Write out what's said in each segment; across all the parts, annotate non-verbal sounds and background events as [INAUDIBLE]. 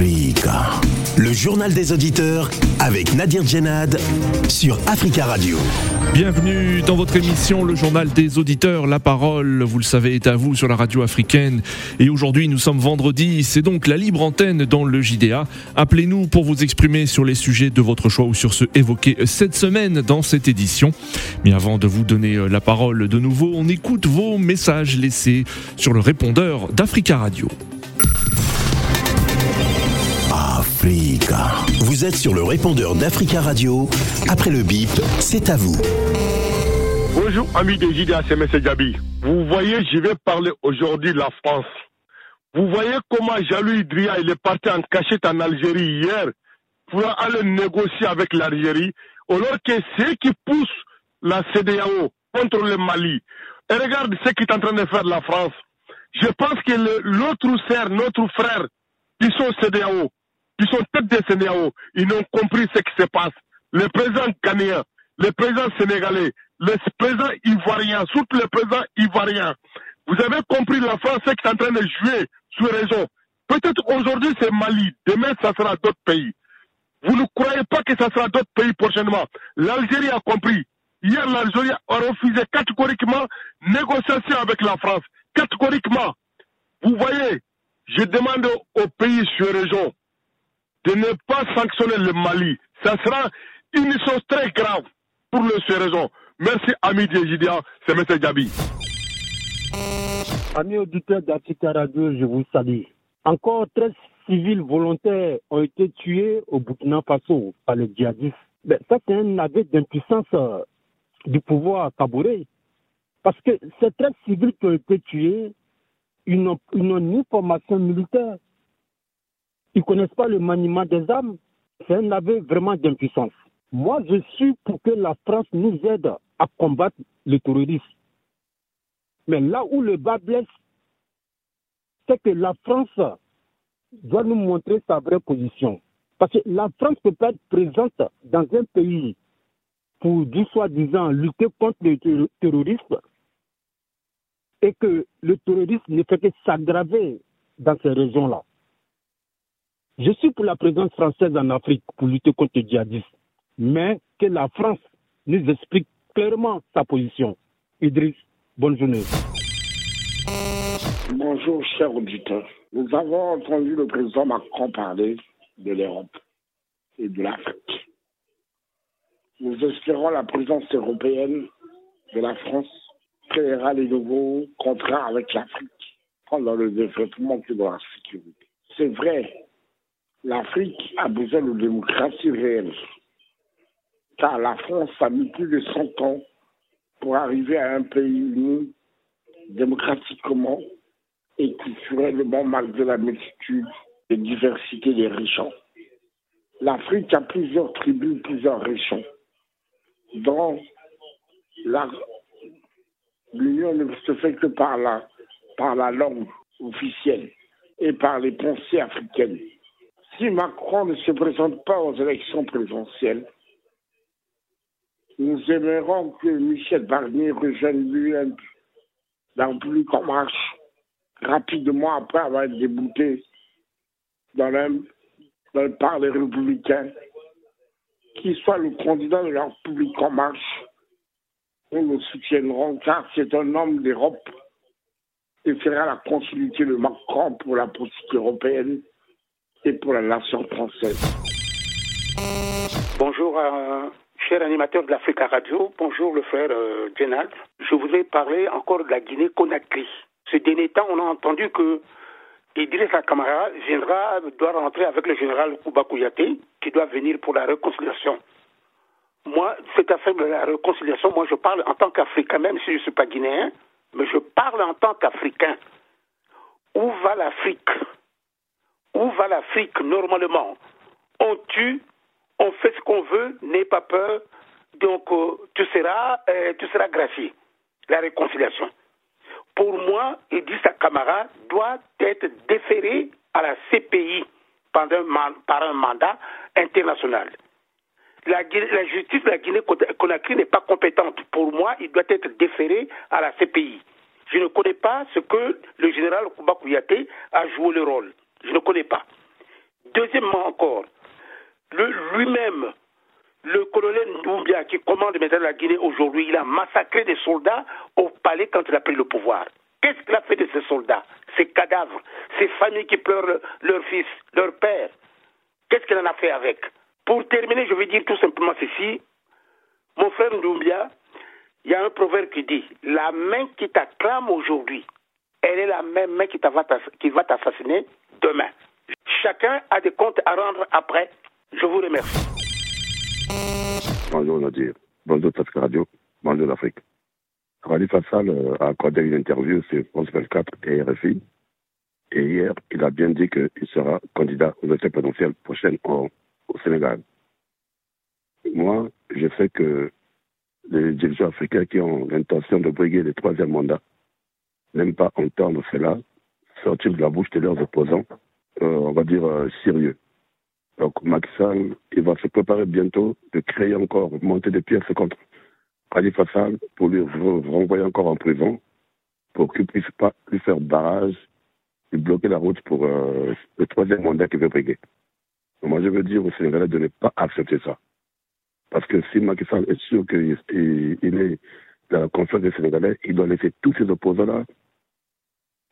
Le journal des auditeurs avec Nadir Djenad sur Africa Radio. Bienvenue dans votre émission Le journal des auditeurs. La parole, vous le savez, est à vous sur la radio africaine. Et aujourd'hui, nous sommes vendredi. C'est donc la libre antenne dans le JDA. Appelez-nous pour vous exprimer sur les sujets de votre choix ou sur ceux évoqués cette semaine dans cette édition. Mais avant de vous donner la parole de nouveau, on écoute vos messages laissés sur le répondeur d'Africa Radio. Vous êtes sur le répondeur d'Africa Radio. Après le bip, c'est à vous. Bonjour, amis de JDA, c'est M. Gabi. Vous voyez, je vais parler aujourd'hui de la France. Vous voyez comment Jalou Idria, il est parti en cachette en Algérie hier pour aller négocier avec l'Algérie, alors que ceux qui poussent la CDAO contre le Mali. Et regarde ce qu'est en train de faire la France. Je pense que l'autre sœur, notre frère, qui sont CDAO, qui sont tête des CDAO, ils ont compris ce qui se passe. Le président ghanéen, le président sénégalais, le président ivoirien, surtout le président ivoirien. Vous avez compris la France qui est en train de jouer sur raison. Peut-être aujourd'hui c'est Mali, demain ça sera d'autres pays. Vous ne croyez pas que ça sera d'autres pays prochainement. L'Algérie a compris. Hier, l'Algérie a refusé catégoriquement négociation avec la France. Catégoriquement. Vous voyez, je demande aux pays sur région de ne pas sanctionner le Mali. Ça sera une chose très grave pour le sur raison. Merci, ami Djejidia, c'est M. Gabi. Amis auditeurs d'Africa Radio, je vous salue. Encore 13 civils volontaires ont été tués au Burkina Faso par les djihadistes. Ben, ça, c'est un aveu d'impuissance euh, du pouvoir cabouré. Parce que ces 13 civils qui ont été tués, ils n'ont ni formation militaire, ils ne connaissent pas le maniement des armes. C'est un aveu vraiment d'impuissance. Moi, je suis pour que la France nous aide à combattre le terrorisme. Mais là où le bas blesse, c'est que la France doit nous montrer sa vraie position. Parce que la France ne peut pas être présente dans un pays pour, du soi-disant, lutter contre le terrorisme et que le terrorisme ne fait que s'aggraver dans ces régions-là. Je suis pour la présence française en Afrique pour lutter contre le djihadisme, mais que la France nous explique clairement sa position. Idriss, bonne journée. Bonjour, chers auditeurs. Nous avons entendu le président Macron parler de l'Europe et de l'Afrique. Nous espérons la présence européenne de la France créera les nouveaux contrats avec l'Afrique pendant le développement de la sécurité. C'est vrai, l'Afrique a besoin de démocratie réelle. Car la France a mis plus de 100 ans pour arriver à un pays uni démocratiquement et culturellement malgré la multitude et diversité des régions. L'Afrique a plusieurs tribus, plusieurs régions. Dans l'union ne se fait que par la, par la langue officielle et par les pensées africaines si Macron ne se présente pas aux élections présidentielles, nous aimerons que Michel Barnier rejoigne l'UN, la République en marche, rapidement après avoir été débouté dans le, dans par les républicains, qu'il soit le candidat de la République en marche. Nous le soutiendrons car c'est un homme d'Europe et fera la continuité de Macron pour la politique européenne et pour la nation française. Bonjour, euh, cher animateur de l'Africa Radio. Bonjour, le frère euh, Je voudrais parler encore de la Guinée-Conakry. Ce dernier temps, on a entendu que Idriss Kamara viendra, doit rentrer avec le général Kouba Kouyaté, qui doit venir pour la réconciliation. Moi, cette affaire de la réconciliation, moi, je parle en tant qu'Africain, même si je ne suis pas guinéen, mais je parle en tant qu'Africain. Où va l'Afrique? Où va l'Afrique normalement On tue, on fait ce qu'on veut, n'aie pas peur, donc euh, tu seras, euh, tu seras gracié. La réconciliation. Pour moi, Idrissa Kamara doit être déféré à la CPI par un mandat international. La, justice de la Guinée-Conakry n'est pas compétente. Pour moi, il doit être déféré à la CPI. Je ne connais pas ce que le général Kouba Kouyaté a joué le rôle. Je ne connais pas. Deuxièmement encore, lui-même, le colonel Ndoumbia, qui commande maintenant la Guinée aujourd'hui, il a massacré des soldats au palais quand il a pris le pouvoir. Qu'est-ce qu'il a fait de ces soldats, ces cadavres, ces familles qui pleurent leur fils, leur père? Qu'est-ce qu'il en a fait avec? Pour terminer, je vais dire tout simplement ceci. Mon frère Ndoumbia, il y a un proverbe qui dit La main qui t'acclame aujourd'hui, elle est la même main qui va t'assassiner demain. Chacun a des comptes à rendre après. Je vous remercie. Bonjour Nadir. Bonjour Task Radio. Bonjour l'Afrique. Rally Fassal euh, a accordé une interview sur France 24 et RFI. Et hier, il a bien dit qu'il sera candidat aux élections présidentielles prochaines au, au Sénégal. Moi, je sais que les dirigeants africains qui ont l'intention de briguer le troisième mandat n'aiment pas entendre cela sortir de la bouche de leurs opposants, euh, on va dire, euh, sérieux. Donc Macky il va se préparer bientôt de créer encore, monter des pièces contre Khalifa Sall pour lui renvoyer encore en prison, pour qu'il ne puisse pas lui faire barrage et bloquer la route pour euh, le troisième mandat qu'il veut briguer. moi, je veux dire aux Sénégalais de ne pas accepter ça. Parce que si Macky Sall est sûr qu'il est dans la confiance des Sénégalais, il doit laisser tous ses opposants-là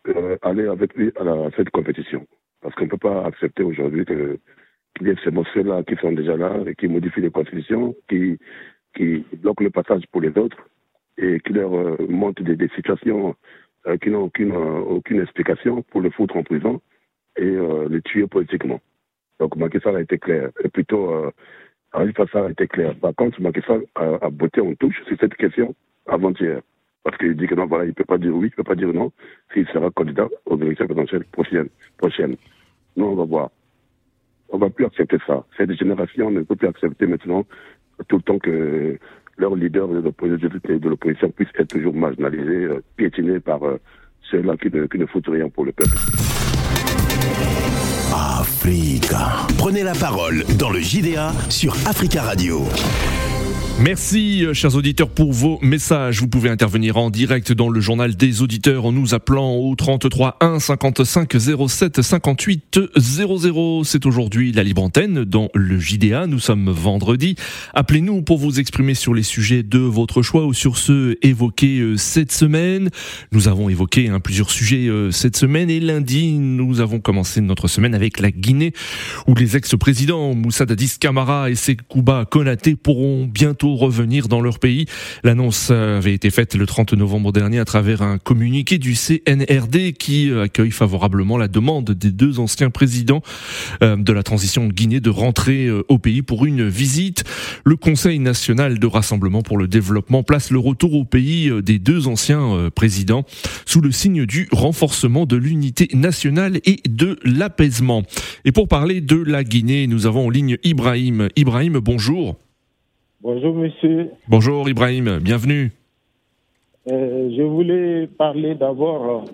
euh, aller avec lui à, cette compétition. Parce qu'on ne peut pas accepter aujourd'hui qu'il y ait ces messieurs-là qui sont déjà là et qui modifient les constitutions, qui, qui bloquent le passage pour les autres et qui leur euh, montrent des, situations euh, qui n'ont aucune, aucune explication pour le foutre en prison et les tuer politiquement. Donc Macky Sall a été clair. Et plutôt, euh, Khalifa a été clair. Par contre, Macky Sall a, a botté en touche sur cette question avant-hier. Parce qu'il dit que non, voilà, il ne peut pas dire oui, il ne peut pas dire non, s'il sera candidat aux élections présidentielles prochaines. prochaines. Nous, on va voir. On ne va plus accepter ça. Cette génération ne peut plus accepter maintenant tout le temps que leurs leaders de l'opposition puissent être toujours marginalisés, euh, piétinés par euh, ceux-là qui ne, qui ne foutent rien pour le peuple. Africa. Prenez la parole dans le JDA sur Africa Radio. Merci, euh, chers auditeurs, pour vos messages. Vous pouvez intervenir en direct dans le journal des auditeurs en nous appelant au 33 1 55 07 58 00. C'est aujourd'hui la libre antenne dans le JDA. Nous sommes vendredi. Appelez-nous pour vous exprimer sur les sujets de votre choix ou sur ceux évoqués euh, cette semaine. Nous avons évoqué hein, plusieurs sujets euh, cette semaine et lundi, nous avons commencé notre semaine avec la Guinée où les ex-présidents Moussa Dadis Camara et Sekouba Konaté pourront bientôt revenir dans leur pays. L'annonce avait été faite le 30 novembre dernier à travers un communiqué du CNRD qui accueille favorablement la demande des deux anciens présidents euh, de la transition Guinée de rentrer euh, au pays pour une visite. Le Conseil national de rassemblement pour le développement place le retour au pays euh, des deux anciens présidents sous le signe du renforcement de l'unité nationale et de l'apaisement. Et pour parler de la Guinée, nous avons en ligne Ibrahim. Ibrahim, bonjour. Bonjour monsieur. Bonjour Ibrahim, bienvenue. Euh, je voulais parler d'abord euh,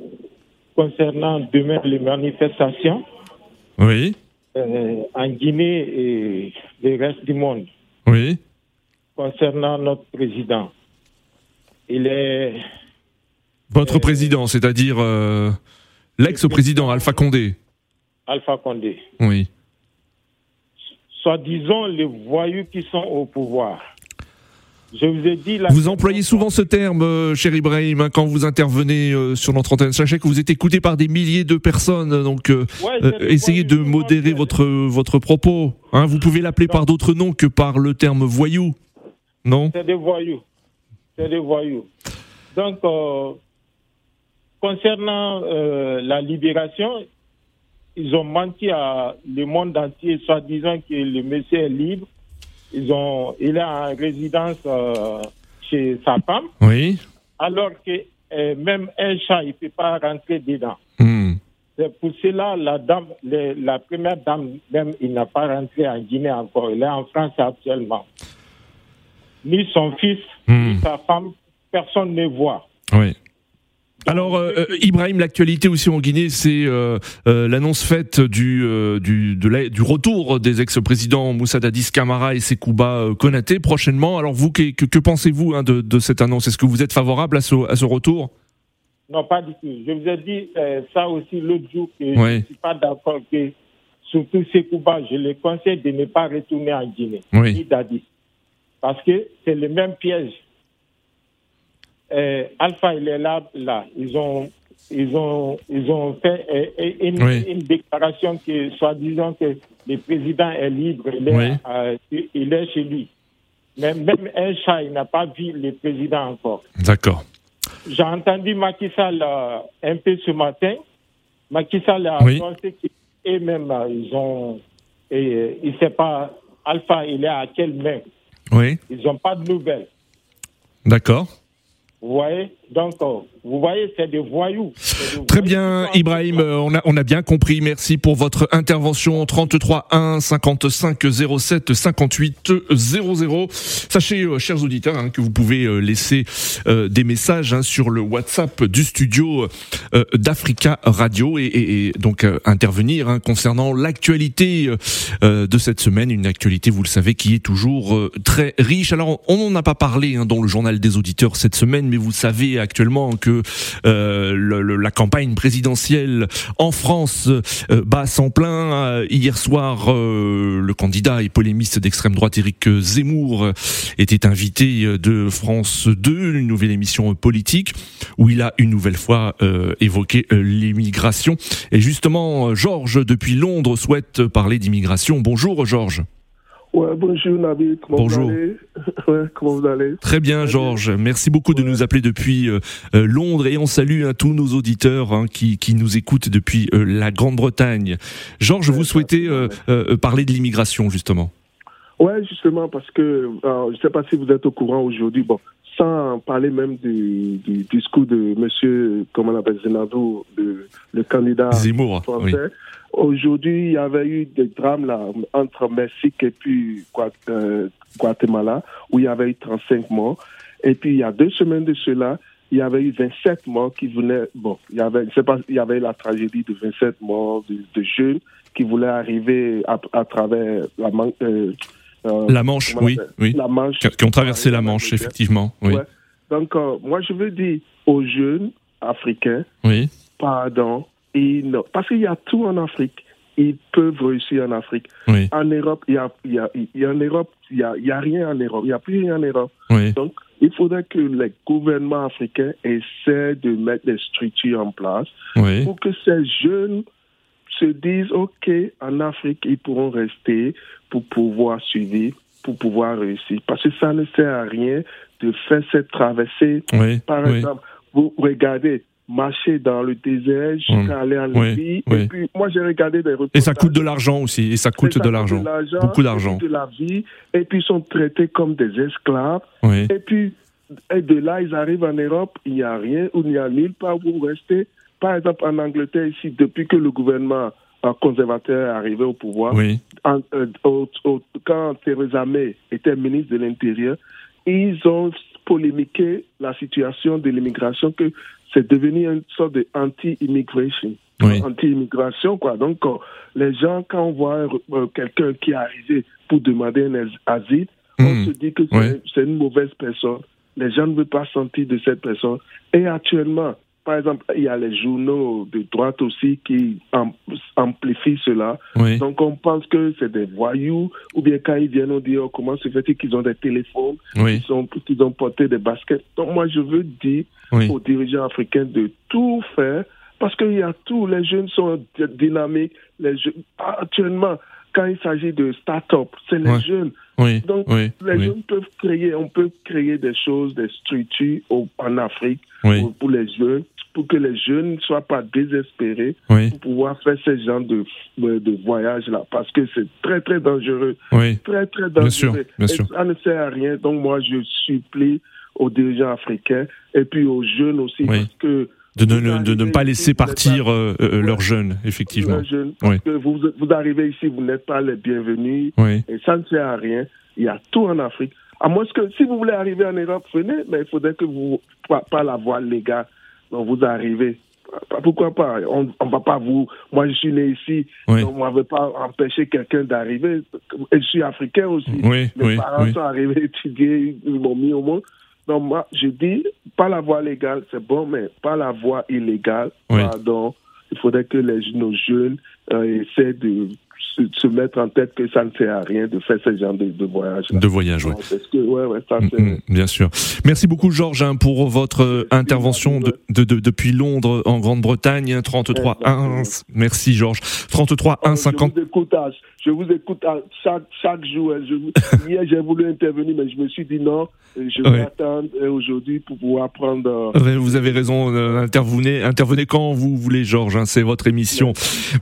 concernant demain les manifestations. Oui. Euh, en Guinée et le reste du monde. Oui. Concernant notre président. Il est. Votre président, c'est-à-dire l'ex-président Alpha Condé. Alpha Condé. Oui soi-disant les voyous qui sont au pouvoir. Je vous ai dit. vous employez souvent ce terme, euh, cher Ibrahim, hein, quand vous intervenez euh, sur notre antenne. Sachez que vous êtes écouté par des milliers de personnes, donc euh, essayez de modérer votre votre propos. Hein. vous pouvez l'appeler par d'autres noms que par le terme voyou, non? C'est des voyous. C'est des voyous. Donc, concernant la libération, ils ont menti à le monde entier, soi-disant que le monsieur est libre. Ils ont, il est en résidence euh, chez sa femme. Oui. Alors que euh, même un chat, il ne peut pas rentrer dedans. Hmm. C'est pour cela, la dame, la première dame, même, il n'a pas rentré en Guinée encore. Il est en France actuellement. Ni son fils, ni hmm. sa femme, personne ne voit. Oui. Alors euh, euh, Ibrahim, l'actualité aussi en Guinée, c'est euh, l'annonce faite du du, du retour des ex-présidents Moussa Dadis Camara et Sekouba Konaté prochainement. Alors vous, que, que, pensez-vous hein, de, de, cette annonce? Est-ce que vous êtes favorable à ce, à ce retour? Non, pas du tout. Je vous ai dit ça aussi l'autre jour que je ne suis pas d'accord que surtout Sekouba, je les conseille de ne pas retourner en Guinée, Oui. ni Dadi. Parce que c'est le même piège. Euh, Alpha, il est là, là. Ils ont, ils ont, ils ont fait euh, une, Oui. une déclaration que, soi-disant, que le président est libre, il est, Oui. euh, il est chez lui. Mais même un chat, il n'a pas vu le président encore. D'accord. J'ai entendu Macky Sall euh, un peu ce matin. Macky Sall a Oui. annoncé qu'eux-mêmes, ils ont. Et, il ne sait pas, Alpha, il est à quelle main. Oui. Ils n'ont pas de nouvelles. D'accord. Vous voyez Donc, euh, vous voyez, c'est des voyous. Des Très voyous bien, Ibrahim, euh, on a, on a bien compris. Merci pour votre intervention. 33 1 55 07 58 00. Sachez, euh, chers auditeurs, hein, que vous pouvez euh, laisser euh, des messages hein, sur le WhatsApp du studio d'Africa Radio et, et- et donc intervenir hein, concernant l'actualité de cette semaine. Une actualité, vous le savez, qui est toujours très riche. Alors, on n'en a pas parlé dans le journal des auditeurs cette semaine, mais vous savez actuellement que euh, la campagne présidentielle en France euh, bat sans plein. Euh, hier soir, le candidat et polémiste d'extrême droite Éric Zemmour était invité de France 2, une nouvelle émission politique, où il a une nouvelle fois évoqué l'immigration. Et justement, Georges, depuis Londres, souhaite parler d'immigration. Bonjour Georges. Ouais, bonjour Nabil, comment Bonjour. vous allez [LAUGHS] Ouais, comment vous allez Très bien, Georges. Merci beaucoup de nous appeler depuis euh, euh, Londres et on salue hein, tous nos auditeurs hein, qui, qui nous écoutent depuis euh, la Grande-Bretagne. Georges, vous souhaitez euh, parler de l'immigration justement? Ouais, justement, parce que je ne sais pas si vous êtes au courant aujourd'hui, bon, sans parler même du, du discours de monsieur, comment on appelle, Zenado, le, le candidat Zemmour. français. Oui. Aujourd'hui, il y avait eu des drames là, entre Mexique et puis euh, Guatemala, où il y avait eu 35 morts. Et puis, il y a deux semaines de cela, il y avait eu 27 morts qui venaient. Bon, il y avait, je sais pas, il y avait la tragédie de 27 morts de, de jeunes qui voulaient arriver à, à travers la man- euh, euh, La Manche, oui, oui. La Manche. Qui, ont traversé la Manche, effectivement. Oui. Ouais. Donc, euh, moi, je veux dire aux jeunes africains, Oui. pardon, ils ne- parce qu'il y a tout en Afrique. Ils peuvent réussir en Afrique. Oui. En Europe, il y a, il y a, il y a en Europe, il y a, il y a rien en Europe. Il n'y a plus rien en Europe. Oui. Donc, il faudrait que les gouvernements africains essaient de mettre des structures en place Oui. pour que ces jeunes se disent, OK, en Afrique, ils pourront rester pour pouvoir survivre, pour pouvoir réussir. Parce que ça ne sert à rien de faire cette traversée. Par exemple, vous regardez, marcher dans le désert jusqu'à aller en Libye. oui. Et puis, moi, j'ai regardé des Et reportages. ça coûte de l'argent aussi. Et ça coûte Et ça de l'argent. Beaucoup et d'argent. de la vie. Et puis, ils sont traités comme des esclaves. Oui. Et puis, et de là, ils arrivent en Europe, il n'y a rien, ou il n'y a nulle part où rester. Par exemple, en Angleterre, ici, depuis que le gouvernement euh, conservateur est arrivé au pouvoir, en- euh, au- au- quand Theresa May était ministre de l'Intérieur, ils ont polémiqué la situation de l'immigration, que c'est devenu une sorte de anti-immigration. Oui. Anti-immigration, quoi. Donc, euh, les gens, quand on voit euh, quelqu'un qui est arrivé pour demander un as- asile, on Hmm. se dit que c'est une mauvaise personne. Les gens ne veulent pas sentir de cette personne. Et actuellement, par exemple, il y a les journaux de droite aussi qui am- amplifient cela. Oui. Donc on pense que c'est des voyous, ou bien quand ils viennent, on dit oh, comment se fait-il qu'ils ont des téléphones, Oui. qu'ils ont, qu'ils ont porté des baskets? Donc moi je veux dire Oui. aux dirigeants africains de tout faire, parce qu'il y a tout, les jeunes sont dynamiques, les jeunes, actuellement, quand il s'agit de start-up, c'est les Ouais. jeunes. Oui. Donc Oui. les Oui. jeunes peuvent créer, on peut créer des choses, des structures au- en Afrique pour, pour les jeunes, pour que les jeunes ne soient pas désespérés pour pouvoir faire ce genre de, de, voyage-là, parce que c'est très, très dangereux. Oui. Très, très dangereux. Bien sûr, bien Et sûr. ça ne sert à rien. Donc, moi, je supplie aux dirigeants africains et puis aux jeunes aussi, Oui. parce que De ne, vous de ne pas laisser partir euh, euh, leurs jeunes, effectivement. jeunes, parce que vous, vous arrivez ici, vous n'êtes pas les bienvenus, Oui. et ça ne sert à rien. Il y a tout en Afrique. À moins que, si vous voulez arriver en Europe, venez, mais il faudrait que vous, pas, pas la voie légale. Donc, vous arrivez. Pourquoi pas? On ne va pas vous. Moi, je suis né ici. Oui. Donc, on ne va pas empêcher quelqu'un d'arriver. Je suis africain aussi. Oui, Mes parents sont arrivés étudier, ils m'ont mis au monde. Donc, moi, je dis, pas la voie légale, c'est bon, mais pas la voie illégale. Oui. Pardon. Il faudrait que les, nos jeunes euh, essaient de se, se mettre en tête que ça ne sert à rien de faire ce genre de, de voyage. De voyage, oui. Ouais, ouais, Mm, mm, Bien sûr. Merci beaucoup, Georges, hein, pour votre euh, intervention de, de- de- depuis Londres, en Grande-Bretagne. 33 1. Merci, Georges. 33 1 50. Je vous écoute, à, je vous écoute à chaque, chaque jour. hein. Je vous- [LAUGHS] hier, j'ai voulu intervenir, mais je me suis dit non, je vais Ouais. attendre euh, aujourd'hui pour pouvoir prendre. euh, Vous avez raison, intervenez, intervenez quand vous voulez, Georges. hein, c'est votre émission.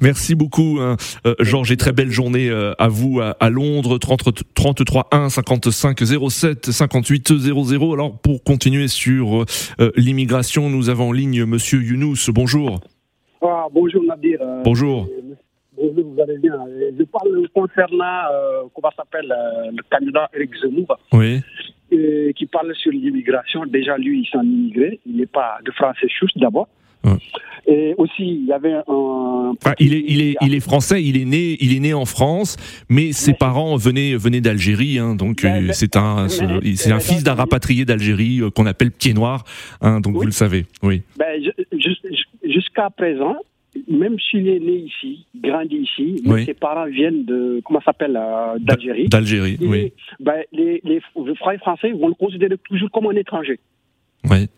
Merci beaucoup, hein, euh, Georges, et très belle journée euh, à vous à, Londres. 30, 33 1 55 07 58 00. Alors, pour continuer sur euh, l'immigration, nous avons en ligne Monsieur Younous. Bonjour. Ah, bonjour Nadir. Euh, Bonjour. Bonjour, vous allez bien. Euh, Je parle concernant, euh, comment s'appelle, euh, le candidat Eric Zemmour, Oui. euh, qui parle sur l'immigration. Déjà, lui, il s'en immigré. Il n'est pas de français chouche d'abord. Et aussi, il y avait un. Enfin, il est, il est, il est français. Il est né, il est né en France, mais ses parents venaient, venaient d'Algérie. Hein, donc Mais- euh, c'est un, c'est mais- un fils d'un rapatrié d'Algérie euh, qu'on appelle Pied Noir. Hein, donc vous le savez. Oui. Ben, Jusqu'à présent, même s'il est né ici, grandi ici, Oui. ses parents viennent de, comment s'appelle, euh, d'Algérie. D'Algérie. Oui. ben, les, les, les Français français vont le considérer toujours comme un étranger. Oui.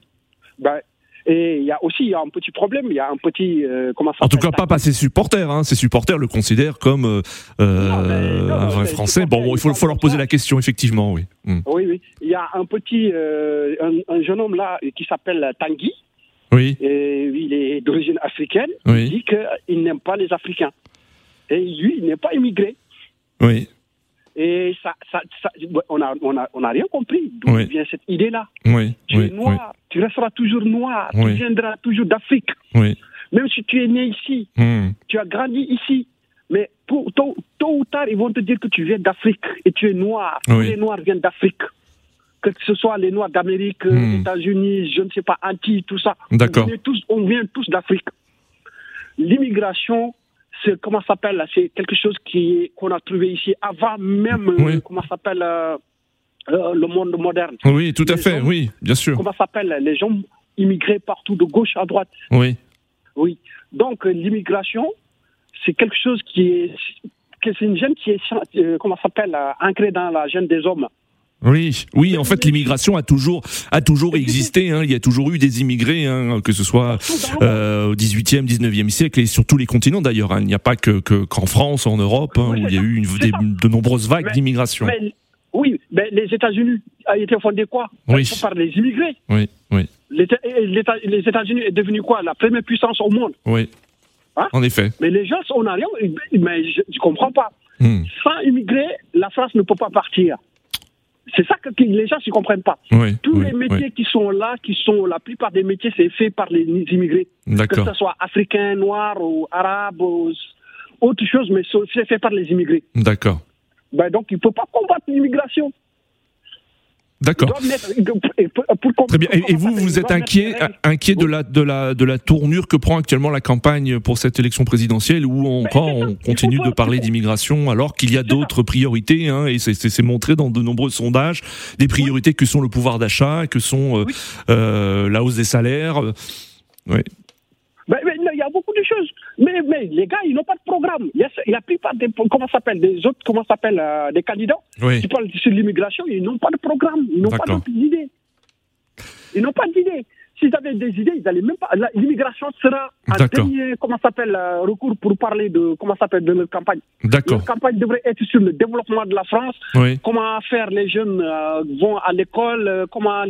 Ben, et il y a aussi il y a un petit problème, il y a un petit euh, comment ça En tout cas, pas pas ses supporters. Hein. Ses supporters le considèrent comme euh, euh, un vrai Français. Bon, bon, il faut, faut leur poser la question, effectivement, oui. Hmm. Oui, oui. Il y a un petit, euh, un, un jeune homme là qui s'appelle Tanguy. Oui. Et il est d'origine africaine. Oui. Il dit qu'il n'aime pas les Africains. Et lui, il n'est pas immigré. Oui. Et ça, ça, ça- on n'a on a, on a rien compris d'où Oui. vient cette idée-là. Oui. Tu Oui. es noir, tu resteras toujours noir, tu viendras toujours d'Afrique. Même si tu es né ici, Hmm. tu as grandi ici. Mais pour, tôt, tôt ou tard, ils vont te dire que tu viens d'Afrique et tu es noir. Tous les noirs viennent d'Afrique. Que ce soit les noirs d'Amérique, Hmm. États-Unis, je ne sais pas, Antilles, tout ça. D'accord. On vient tous, on vient tous d'Afrique. L'immigration, c'est comment s'appelle C'est quelque chose qui qu'on a trouvé ici avant même euh, Oui. comment s'appelle euh, euh, le monde moderne. Oui, tout à Les fait. gens- Oui, bien sûr. Comment ça s'appelle Les gens immigrés partout de gauche à droite. Oui. Oui. Donc, l'immigration, c'est quelque chose qui est. que c'est une gêne qui est, comment s'appelle, ancrée dans la gêne des hommes. Oui, oui. En fait, l'immigration a toujours, a toujours existé. Hein. Il y a toujours eu des immigrés, hein, que ce soit euh, au 18e, 19e siècle et sur tous les continents d'ailleurs. hein. Il n'y a pas que que- qu'en France, en Europe, où il y a eu une- des- de nombreuses vagues d'immigration. Oui, mais les États-Unis a été fondés quoi? Oui. Par les immigrés. Oui, oui, les États-Unis est devenu quoi? La première puissance au monde. oui. En effet. Mais les gens, on n'a rien. Mais je ne comprends pas. Hmm. Sans immigrés, la France ne peut pas partir. C'est ça que que les gens ne comprennent pas. Oui, Tous oui, les métiers oui. qui sont là, qui sont la plupart des métiers, c'est fait par les immigrés. Que ce soit africain, noir ou arabe ou autre chose, mais c'est fait par les immigrés. D'accord. Ben donc, il ne peut pas combattre l'immigration. D'accord. Ils doivent mettre- ils doivent- et pour- pour combattre- Très bien. Et, et vous, vous êtes inquiet, règles. inquiet de la, de la, de la tournure que prend actuellement la campagne pour cette élection présidentielle, où quand on continue de parler d'immigration, alors qu'il y a d'autres priorités, hein, et c'est- montré dans de nombreux sondages, des priorités que sont le pouvoir d'achat, que sont euh, euh, la hausse des salaires. euh, ouais. Ben, il y a beaucoup de choses. Mais, mais les gars, ils n'ont pas de programme. Il y a, il y a la plupart des, comment s'appelle, des autres, comment s'appelle, euh, des candidats Oui. qui parlent sur l'immigration, ils n'ont pas de programme. Ils n'ont pas d'idées. Ils n'ont pas d'idées. S'ils avaient des idées, ils n'allaient même pas. L'immigration sera un dernier, comment s'appelle, euh, recours pour parler de, comment s'appelle, de leur campagne. D'accord. Leur campagne devrait être sur le développement de la France. Oui. Comment faire les jeunes euh, vont à l'école, euh, comment,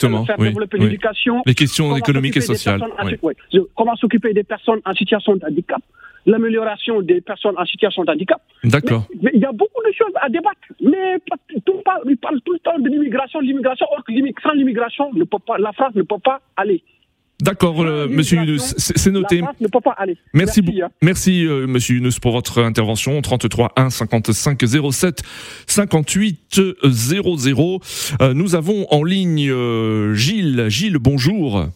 comment faire oui, développer oui. l'éducation. Les questions économiques et sociales, en Comment s'occuper des personnes en situation de handicap. L'amélioration des personnes en situation de handicap. D'accord. Mais il y a beaucoup de choses à débattre. Mais tout, ils parlent tout le temps de l'immigration, de l'immigration. Or, sans l'immigration, ne peut pas- la France ne peut pas aller. D'accord, euh, monsieur Yunus, c'est noté. La France ne peut pas aller. Merci, beaucoup. hein. Merci, euh, monsieur Yunus, pour votre intervention. 33 1 55 07 58 00. Euh, nous avons en ligne euh, Gilles. Gilles, bonjour.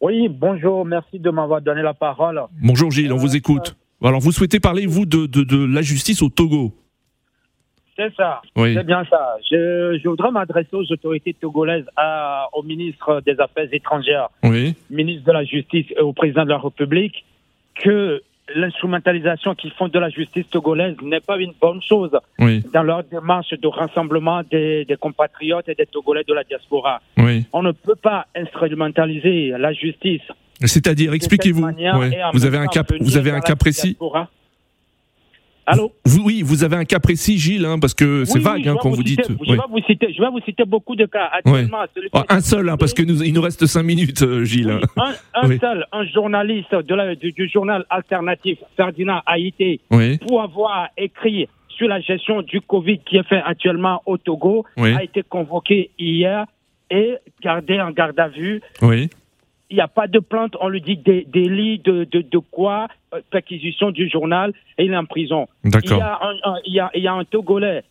Oui, bonjour, merci de m'avoir donné la parole. Bonjour Gilles, on vous écoute. Alors, vous souhaitez parler, vous, de, de, de la justice au Togo C'est ça, Oui. c'est bien ça. Je, je voudrais m'adresser aux autorités togolaises, à- au ministre des Affaires étrangères, Oui. ministre de la Justice et au président de la République, que l'instrumentalisation qu'ils font de la justice togolaise n'est pas une bonne chose Oui. dans leur démarche de rassemblement des, des compatriotes et des Togolais de la diaspora. Oui. On ne peut pas instrumentaliser la justice. C'est-à-dire, expliquez-vous. Ouais. Vous avez un venir vous avez un cas précis. diaspora. Allô Vous- oui, vous avez un cas précis, Gilles, hein, parce que c'est Oui, vague oui, hein, quand vous citer- dites. Je vais vous citer, je vais vous citer beaucoup de cas. Actuellement, est un seul, hein, parce que nous, il nous reste cinq minutes, euh, Gilles. un, seul, un journaliste de la- du, du journal alternatif, Ferdinand Haïté, pour avoir écrit sur la gestion du Covid qui est fait actuellement au Togo, a été convoqué hier et gardé en garde à vue. Oui. Il n'y a pas de plainte, on lui dit des délit de, de, de quoi, euh, perquisition du journal, et il est en prison. D'accord. Il y a un, un- il y a, il y a un Togolais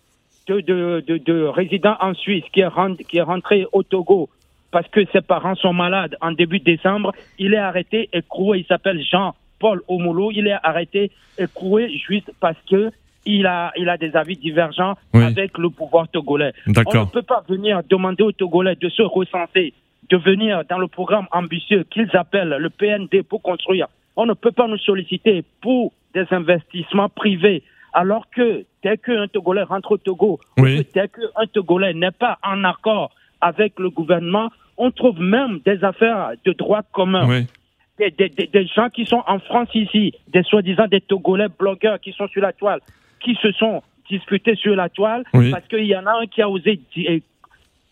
de, de, de, de résident en Suisse qui est, rent- qui est rentré au Togo parce que ses parents sont malades en début décembre. Il est arrêté et croué. Il s'appelle Jean-Paul Omolo. Il est arrêté et croué juste parce que il a, il a des avis divergents Oui. avec le pouvoir togolais. On ne peut pas venir demander aux Togolais de se recenser, de venir dans le programme ambitieux qu'ils appellent le PND pour construire. On ne peut pas nous solliciter pour des investissements privés alors que dès qu'un Togolais rentre au Togo, Oui. ou que dès qu'un Togolais n'est pas en accord avec le gouvernement, on trouve même des affaires de droit commun. Oui. Des, des- des- des gens qui sont en France ici, des soi-disant des Togolais blogueurs qui sont sur la toile, qui se sont disputés sur la toile Oui. parce qu'il y en a un qui a osé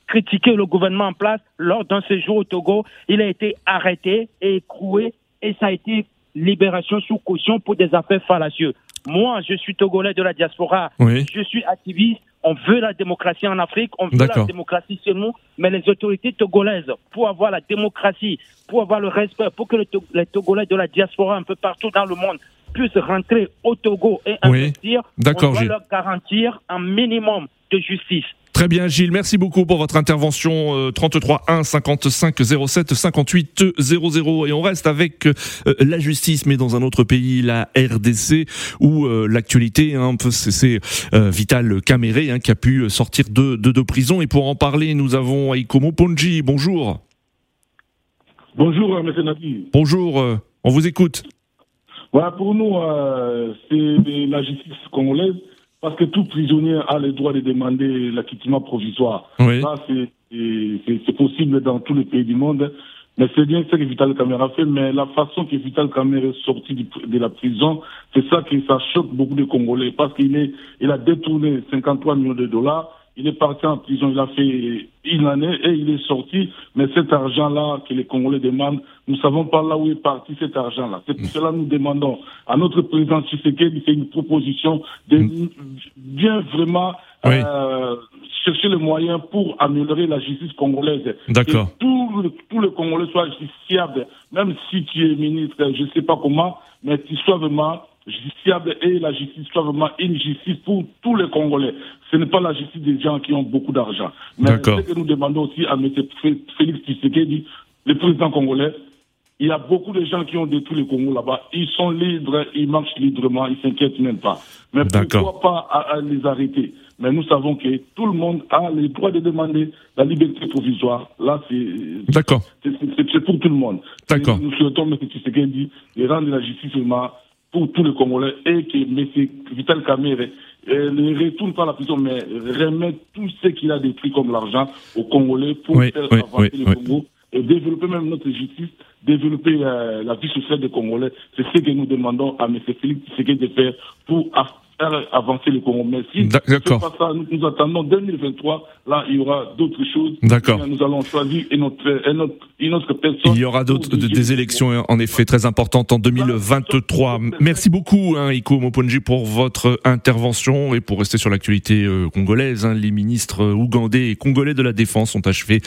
critiquer le gouvernement en place lors d'un séjour au Togo. Il a été arrêté et écroué et ça a été libération sous caution pour des affaires fallacieuses. Moi, je suis Togolais de la diaspora. Oui. Je suis activiste. On veut la démocratie en Afrique, on veut la démocratie chez nous, mais les autorités togolaises, pour avoir la démocratie, pour avoir le respect, pour que les Togolais de la diaspora un peu partout dans le monde puissent rentrer au Togo et investir, on doit leur garantir un minimum de justice. Très bien, Gilles. Merci beaucoup pour votre intervention. euh, 33 1 55 07 58 00. Et on reste avec euh, la justice, mais dans un autre pays, la RDC, où euh, l'actualité, hein, c'est- euh, Vital Caméré hein, qui a pu sortir de, de, de prison. Et pour en parler, nous avons Aikomo Ponji. Bonjour. Bonjour, euh, M. Nadi. Bonjour. euh, on vous écoute. Voilà, pour nous, euh, c'est la justice congolaise, parce que tout prisonnier a le droit de demander l'acquittement provisoire. Oui. Ça, c'est- possible dans tous les pays du monde. Mais c'est bien ce que Vital Kamera fait, mais la façon que Vital Kamera est sorti de la prison, c'est ça que ça choque beaucoup de Congolais, parce qu'il est, il a détourné 53 millions de dollars, il est parti en prison, il a fait une année et il est sorti, mais cet argent-là que les Congolais demandent, nous savons pas là où est parti cet argent-là. C'est pour cela que nous demandons à notre président Tshisekedi de faire une proposition de bien vraiment Oui. euh, chercher les moyens pour améliorer la justice congolaise. D'accord. Que tout le, tout le Congolais soit justiciable, même si tu es ministre, je ne sais pas comment, mais tu sois vraiment justiciable et la justice soit vraiment une justice pour tous les Congolais. Ce n'est pas la justice des gens qui ont beaucoup d'argent. Mais ce que nous demandons aussi à M. Félix Tshisekedi, le président congolais, il y a beaucoup de gens qui ont détruit le Congo là-bas. Ils sont libres, ils marchent librement, ils s'inquiètent même pas. Mais pourquoi pas à- à les arrêter? Mais nous savons que tout le monde a le droit de demander la liberté provisoire. Là, c'est D'accord. pour tout le monde. D'accord. Nous souhaitons, M. Tshisekedi, de rendre la justice vraiment pour tous les Congolais et que M. Vital Kamere euh, ne retourne pas à la prison, mais remet tout ce qu'il a détruit comme l'argent aux Congolais pour Oui, faire oui, avancer oui, le. Congo et développer même notre justice, développer euh, la vie sociale des Congolais. C'est ce que nous demandons à M. Félix Tshisekedi de faire pour faire avancer le Congo. Mais si D'ac- d'accord. ça, nous, nous attendons 2023, là, il y aura d'autres choses. D'accord. Et Nous allons choisir une autre, une autre, une autre personne. Il y aura d'autres de- des élections en effet très importantes en 2023. Merci beaucoup hein, Iko Moponji pour votre intervention et pour rester sur l'actualité euh, congolaise. hein. Les ministres euh, ougandais et congolais de la défense ont achevé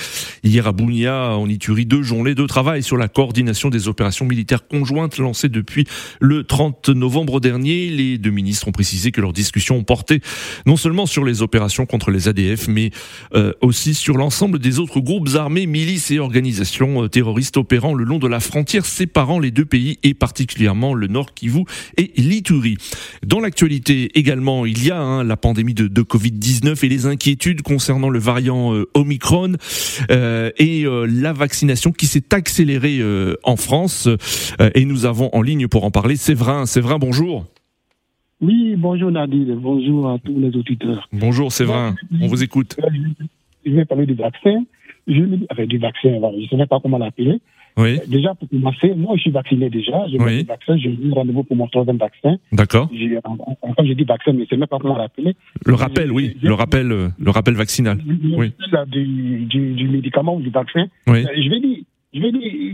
hier à Bounia en Ituri deux journées de travail sur la coordination des opérations militaires conjointes lancées depuis le 30 novembre dernier. Les deux ministres ont précisé précisé que leurs discussions ont porté non seulement sur les opérations contre les ADF, mais euh, aussi sur l'ensemble des autres groupes armés, milices et organisations euh, terroristes opérant le long de la frontière séparant les deux pays et particulièrement le Nord Kivu et l'Ituri. Dans l'actualité également, il y a hein, la pandémie de, de Covid-19 et les inquiétudes concernant le variant euh, Omicron et la vaccination qui s'est accélérée en France. Et nous avons en ligne pour en parler Séverin. Séverin, bonjour. Oui, bonjour Nadir, bonjour à tous les auditeurs. Bonjour Séverin, on vous écoute. Je vais parler du vaccin. Je, enfin, du vaccin, je ne sais pas comment l'appeler. Oui. Déjà, pour commencer, moi, je suis vacciné déjà. J'ai Oui. le vaccin, j'ai eu rendez-vous pour mon troisième vaccin. D'accord. Enfin, j'ai dit vaccin, mais je ne sais même pas comment l'appeler. Le rappel, oui, le rappel, euh, le rappel vaccinal. Oui. Là, du, du, du médicament ou du vaccin. Oui. Euh, Je vais dire,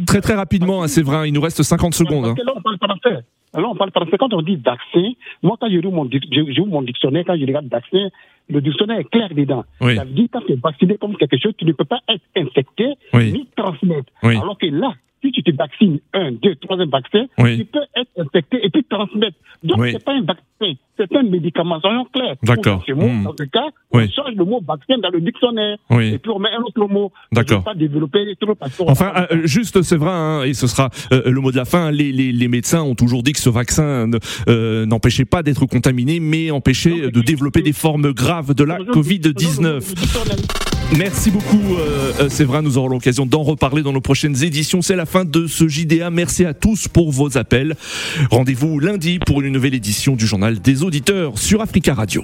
Très très rapidement, hein, Séverin, il nous reste 50 secondes. hein. Là, on parle français. Là, on parle français. Quand on dit vaccin, moi, quand j'ai mon, j'ai mon dictionnaire, quand je regarde vaccin, le dictionnaire est clair dedans. Oui. Ça veut dire que quand tu es vacciné comme quelque chose, tu ne peux pas être infecté Oui. ni transmettre. Oui. Alors que là, si tu te vaccines un, deux, troisième vaccin, Oui. tu peux être infecté et puis transmettre. Donc, Oui. c'est pas un vaccin, c'est un médicament, soyons clairs. D'accord. Ce mot, Hmm. Dans ce cas, Oui. on change le mot vaccin dans le dictionnaire. Oui. Et puis on met un autre mot. D'accord. Pas développer parce qu'on- Enfin, euh, juste Séverin, hein, et ce sera euh, le mot de la fin, les, les, les médecins ont toujours dit que ce vaccin ne- euh, n'empêchait pas d'être contaminé, mais empêchait de développer des formes graves de la Covid-19. Merci beaucoup euh, euh, Séverin, nous aurons l'occasion d'en reparler dans nos prochaines éditions. C'est la fin de ce JDA. Merci à tous pour vos appels. Rendez-vous lundi pour une nouvelle édition du journal des auditeurs sur Africa Radio.